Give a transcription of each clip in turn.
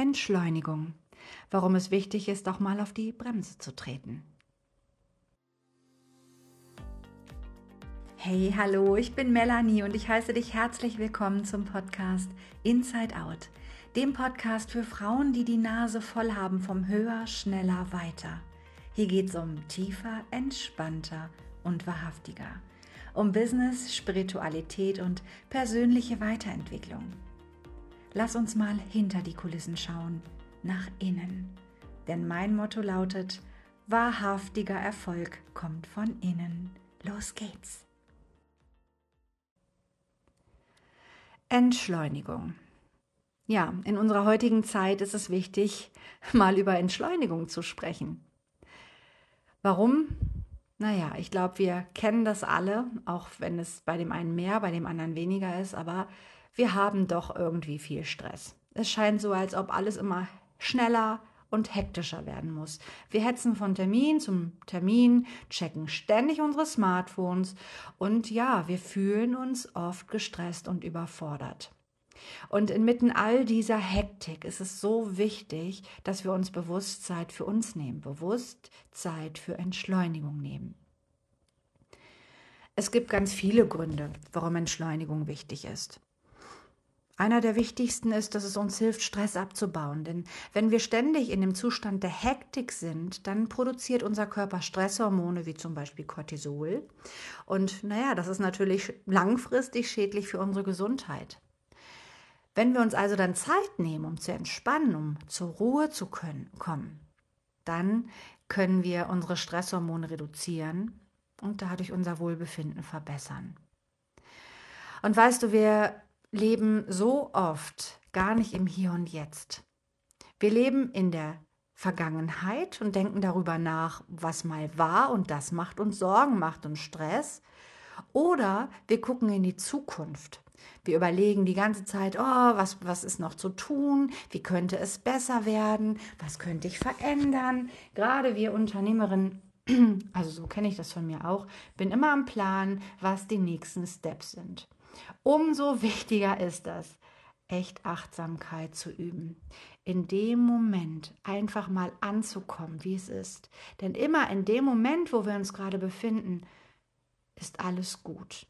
Entschleunigung. Warum es wichtig ist, auch mal auf die Bremse zu treten. Hey, hallo, ich bin Melanie und ich heiße dich herzlich willkommen zum Podcast Inside Out, dem Podcast für Frauen, die die Nase voll haben vom Höher, Schneller, Weiter. Hier geht es um tiefer, entspannter und wahrhaftiger, um Business, Spiritualität und persönliche Weiterentwicklung. Lass uns mal hinter die Kulissen schauen, nach innen. Denn mein Motto lautet, wahrhaftiger Erfolg kommt von innen. Los geht's. Entschleunigung. Ja, in unserer heutigen Zeit ist es wichtig, mal über Entschleunigung zu sprechen. Warum? Naja, ich glaube, wir kennen das alle, auch wenn es bei dem einen mehr, bei dem anderen weniger ist, aber wir haben doch irgendwie viel Stress. Es scheint so, als ob alles immer schneller und hektischer werden muss. Wir hetzen von Termin zum Termin, checken ständig unsere Smartphones und ja, wir fühlen uns oft gestresst und überfordert. Und inmitten all dieser Hektik ist es so wichtig, dass wir uns bewusst Zeit für uns nehmen, bewusst Zeit für Entschleunigung nehmen. Es gibt ganz viele Gründe, warum Entschleunigung wichtig ist. Einer der wichtigsten ist, dass es uns hilft, Stress abzubauen. Denn wenn wir ständig in dem Zustand der Hektik sind, dann produziert unser Körper Stresshormone wie zum Beispiel Cortisol. Und naja, das ist natürlich langfristig schädlich für unsere Gesundheit. Wenn wir uns also dann Zeit nehmen, um zu entspannen, um zur Ruhe zu können, kommen, dann können wir unsere Stresshormone reduzieren und dadurch unser Wohlbefinden verbessern. Und weißt du, wir leben so oft gar nicht im Hier und Jetzt. Wir leben in der Vergangenheit und denken darüber nach, was mal war und das macht uns Sorgen, macht uns Stress. Oder wir gucken in die Zukunft. Wir überlegen die ganze Zeit, oh, was, was ist noch zu tun? Wie könnte es besser werden? Was könnte ich verändern? Gerade wir Unternehmerinnen, also so kenne ich das von mir auch, bin immer am Plan, was die nächsten Steps sind. Umso wichtiger ist es, echt Achtsamkeit zu üben. In dem Moment einfach mal anzukommen, wie es ist. Denn immer in dem Moment, wo wir uns gerade befinden, ist alles gut.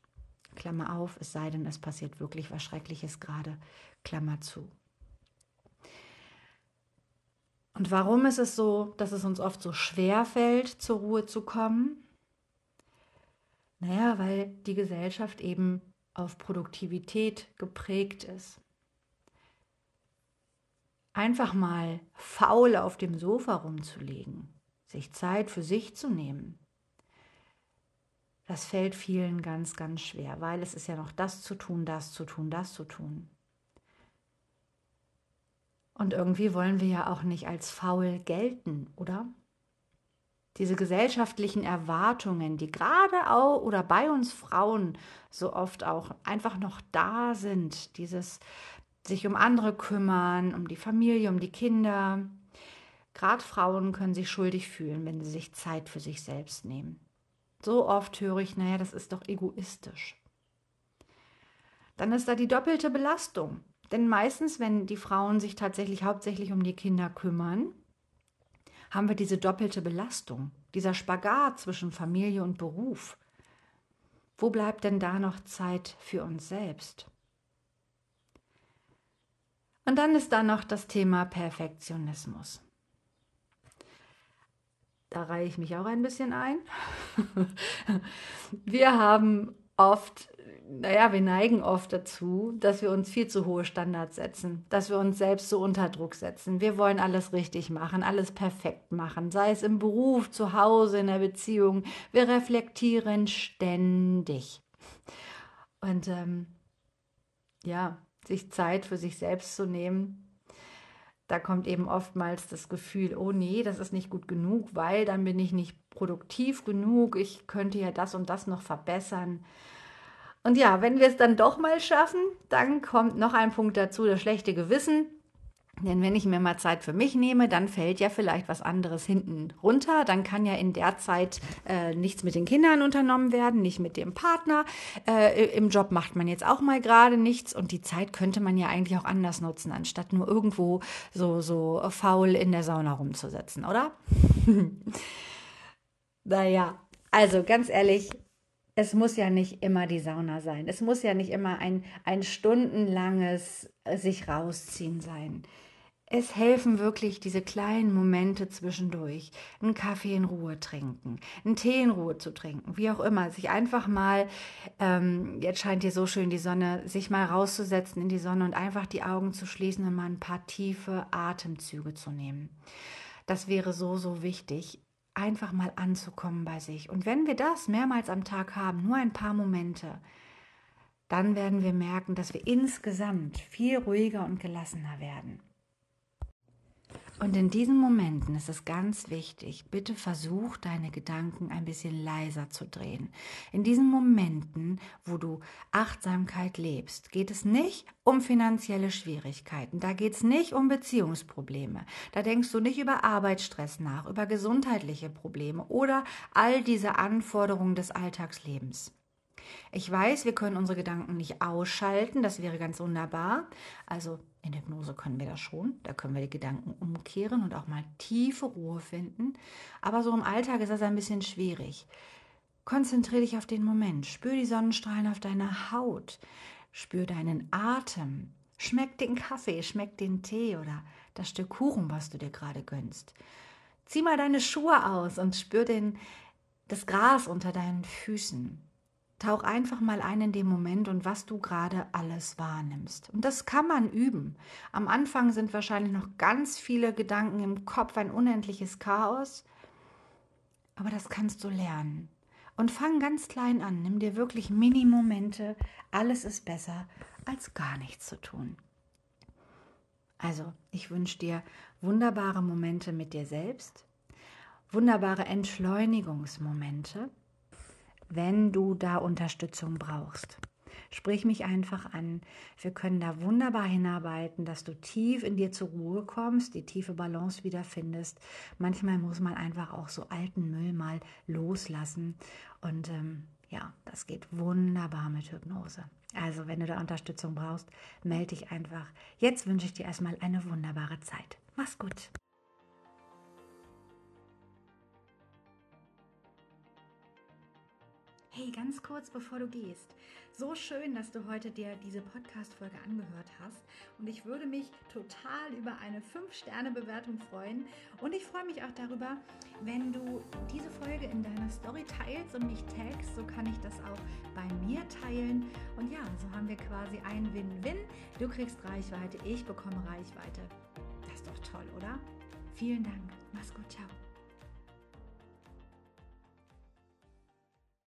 Klammer auf, es sei denn, es passiert wirklich was Schreckliches gerade. Klammer zu. Und warum ist es so, dass es uns oft so schwer fällt, zur Ruhe zu kommen? Naja, weil die Gesellschaft eben auf Produktivität geprägt ist. Einfach mal faul auf dem Sofa rumzulegen, sich Zeit für sich zu nehmen, das fällt vielen ganz, ganz schwer, weil es ist ja noch das zu tun, das zu tun, das zu tun. Und irgendwie wollen wir ja auch nicht als faul gelten, oder? Diese gesellschaftlichen Erwartungen, die gerade auch oder bei uns Frauen so oft auch einfach noch da sind, dieses sich um andere kümmern, um die Familie, um die Kinder. Gerade Frauen können sich schuldig fühlen, wenn sie sich Zeit für sich selbst nehmen. So oft höre ich, naja, das ist doch egoistisch. Dann ist da die doppelte Belastung. Denn meistens, wenn die Frauen sich tatsächlich hauptsächlich um die Kinder kümmern, haben wir diese doppelte Belastung, dieser Spagat zwischen Familie und Beruf. Wo bleibt denn da noch Zeit für uns selbst? Und dann ist da noch das Thema Perfektionismus. Da reihe ich mich auch ein bisschen ein. Wir haben oft naja, wir neigen oft dazu, dass wir uns viel zu hohe Standards setzen, dass wir uns selbst so unter Druck setzen. Wir wollen alles richtig machen, alles perfekt machen, sei es im Beruf, zu Hause, in der Beziehung. Wir reflektieren ständig. Und ähm, ja, sich Zeit für sich selbst zu nehmen, da kommt eben oftmals das Gefühl, oh nee, das ist nicht gut genug, weil dann bin ich nicht produktiv genug, ich könnte ja das und das noch verbessern. Und ja, wenn wir es dann doch mal schaffen, dann kommt noch ein Punkt dazu, das schlechte Gewissen. Denn wenn ich mir mal Zeit für mich nehme, dann fällt ja vielleicht was anderes hinten runter. Dann kann ja in der Zeit äh, nichts mit den Kindern unternommen werden, nicht mit dem Partner. Äh, Im Job macht man jetzt auch mal gerade nichts und die Zeit könnte man ja eigentlich auch anders nutzen, anstatt nur irgendwo so, so faul in der Sauna rumzusetzen, oder? naja, also ganz ehrlich, es muss ja nicht immer die Sauna sein. Es muss ja nicht immer ein, ein stundenlanges sich rausziehen sein. Es helfen wirklich diese kleinen Momente zwischendurch. Einen Kaffee in Ruhe trinken, einen Tee in Ruhe zu trinken, wie auch immer. Sich einfach mal, ähm, jetzt scheint hier so schön die Sonne, sich mal rauszusetzen in die Sonne und einfach die Augen zu schließen und mal ein paar tiefe Atemzüge zu nehmen. Das wäre so, so wichtig, einfach mal anzukommen bei sich. Und wenn wir das mehrmals am Tag haben, nur ein paar Momente, dann werden wir merken, dass wir insgesamt viel ruhiger und gelassener werden. Und in diesen Momenten ist es ganz wichtig, bitte versuch deine Gedanken ein bisschen leiser zu drehen. In diesen Momenten, wo du Achtsamkeit lebst, geht es nicht um finanzielle Schwierigkeiten, da geht es nicht um Beziehungsprobleme, da denkst du nicht über Arbeitsstress nach, über gesundheitliche Probleme oder all diese Anforderungen des Alltagslebens. Ich weiß, wir können unsere Gedanken nicht ausschalten, das wäre ganz wunderbar. Also in Hypnose können wir das schon, da können wir die Gedanken umkehren und auch mal tiefe Ruhe finden. Aber so im Alltag ist das ein bisschen schwierig. Konzentriere dich auf den Moment, spür die Sonnenstrahlen auf deiner Haut, spür deinen Atem, schmeck den Kaffee, schmeck den Tee oder das Stück Kuchen, was du dir gerade gönnst. Zieh mal deine Schuhe aus und spür den, das Gras unter deinen Füßen. Tauch einfach mal ein in dem Moment und was du gerade alles wahrnimmst. Und das kann man üben. Am Anfang sind wahrscheinlich noch ganz viele Gedanken im Kopf, ein unendliches Chaos. Aber das kannst du lernen. Und fang ganz klein an. Nimm dir wirklich Mini-Momente. Alles ist besser, als gar nichts zu tun. Also, ich wünsche dir wunderbare Momente mit dir selbst, wunderbare Entschleunigungsmomente wenn du da Unterstützung brauchst. Sprich mich einfach an. Wir können da wunderbar hinarbeiten, dass du tief in dir zur Ruhe kommst, die tiefe Balance wiederfindest. Manchmal muss man einfach auch so alten Müll mal loslassen. Und ähm, ja, das geht wunderbar mit Hypnose. Also, wenn du da Unterstützung brauchst, melde dich einfach. Jetzt wünsche ich dir erstmal eine wunderbare Zeit. Mach's gut. Hey, ganz kurz bevor du gehst. So schön, dass du heute dir diese Podcast-Folge angehört hast. Und ich würde mich total über eine 5-Sterne-Bewertung freuen. Und ich freue mich auch darüber, wenn du diese Folge in deiner Story teilst und mich tagst. So kann ich das auch bei mir teilen. Und ja, so haben wir quasi ein Win-Win. Du kriegst Reichweite, ich bekomme Reichweite. Das ist doch toll, oder? Vielen Dank. Mach's gut.